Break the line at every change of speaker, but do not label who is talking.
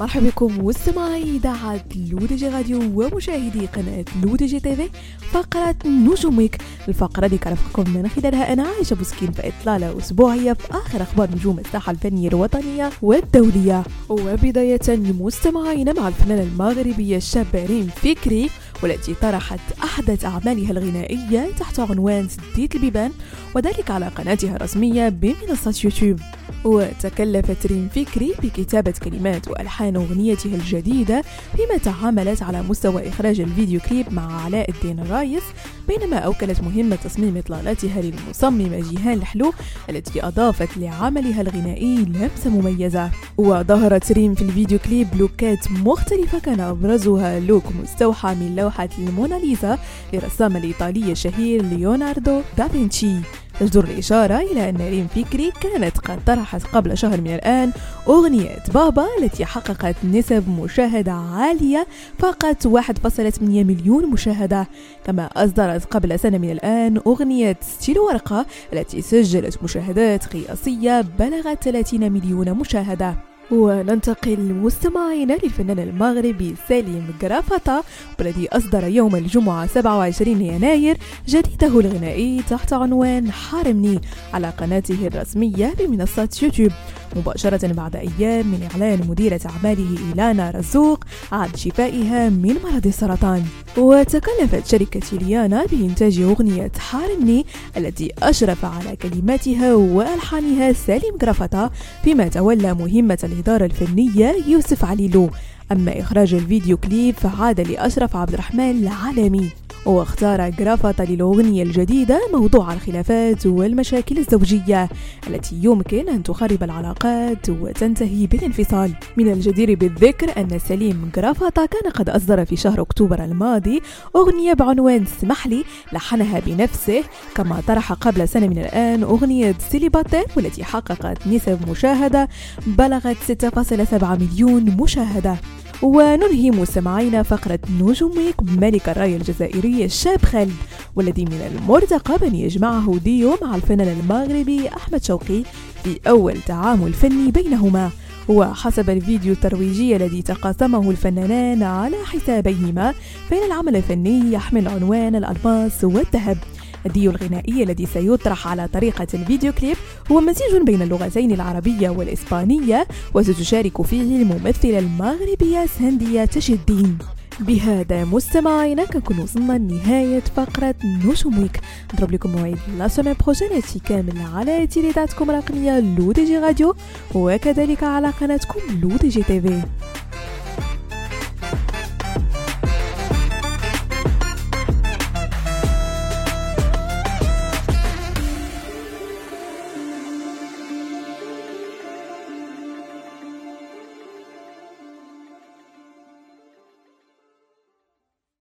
مرحبا بكم مستمعي إذاعة L'ODJ Radio ومشاهدي قناة L'ODJ TV فقرة نجومك. الفقرة اللي كنرافقكم من خلالها أنا عايشه بوسكين في اطلاله أسبوعية في آخر أخبار نجوم الساحة الفنية الوطنية والدولية. وبداية مستمعينا مع الفنانة المغربية الشابه ريم فكري والتي طرحت أحدث أعمالها الغنائية تحت عنوان سديت البيبان وذلك على قناتها الرسمية بمنصة يوتيوب. وتكلفت ريم فكري بكتابة كلمات وألحان أغنيتها الجديدة فيما تعاملت على مستوى إخراج الفيديو كليب مع علاء الدين الرايس بينما أوكلت مهمة تصميم إطلالاتها للمصممة جيهان الحلو التي أضافت لعملها الغنائي لمسة مميزة. وظهرت ريم في الفيديو كليب لوكات مختلفة كان أبرزها look مستوحى من لوحة الموناليزا لرسام الإيطالي الشهير ليوناردو دافنشي. تجدر الإشارة إلى أن ريم فكري كانت قد طرحت قبل شهر من الآن أغنية بابا التي حققت نسب مشاهدة عالية فقط 1.8 مليون مشاهدة. كما أصدرت قبل سنة من الآن أغنية ستيل ورقة التي سجلت مشاهدات قياسية بلغت 30 مليون مشاهدة. وننتقل مستمعينا للفنان المغربي سالم جرافتا والذي أصدر يوم الجمعة 27 يناير جديده الغنائي تحت عنوان حارمني على قناته الرسمية بمنصة يوتيوب. مباشرة بعد أيام من إعلان مديرة أعماله إيلانا رزوق عن شفائها من مرض السرطان. وتكلفت شركة ليانا بإنتاج أغنية حارمني التي أشرف على كلماتها وألحانها سالم جرافتا فيما تولى مهمة الإدارة الفنية يوسف عليلو أما إخراج الفيديو كليب فعاد لأشرف عبد الرحمن العالمي. واختار جرافتا للأغنية الجديدة موضوع الخلافات والمشاكل الزوجية التي يمكن أن تخرب العلاقات وتنتهي بالانفصال. من الجدير بالذكر أن سليم جرافتا كان قد أصدر في شهر أكتوبر الماضي أغنية بعنوان اسمح لي لحنها بنفسه. كما طرح قبل سنة من الآن أغنية Célibataire والتي حققت نسب مشاهدة بلغت 6.7 مليون مشاهدة. وننهي مستمعينا فقرة نجومك بملك الراية الجزائرية الشاب خالد والذي من المرتقب أن يجمعه ديو مع الفنان المغربي أحمد شوقي في أول تعامل فني بينهما. وحسب الفيديو الترويجي الذي تقاسمه الفنانان على حسابيهما فإن العمل الفني يحمل عنوان الألماس والذهب. الديو الغنائي الذي سيطرح على طريقة الفيديو كليب هو مزيج بين اللغتين العربية والإسبانية وستشارك فيه الممثلة المغربية ساندية تاج الدين بهذا مستمعينا كنكون وصلنا لنهاية فقرة نجومك نضرب لكم موعد la semaine prochaine كامل على إذاعتكم الرقمية L'ODJ Radio وكذلك على قناتكم L'ODJ TV.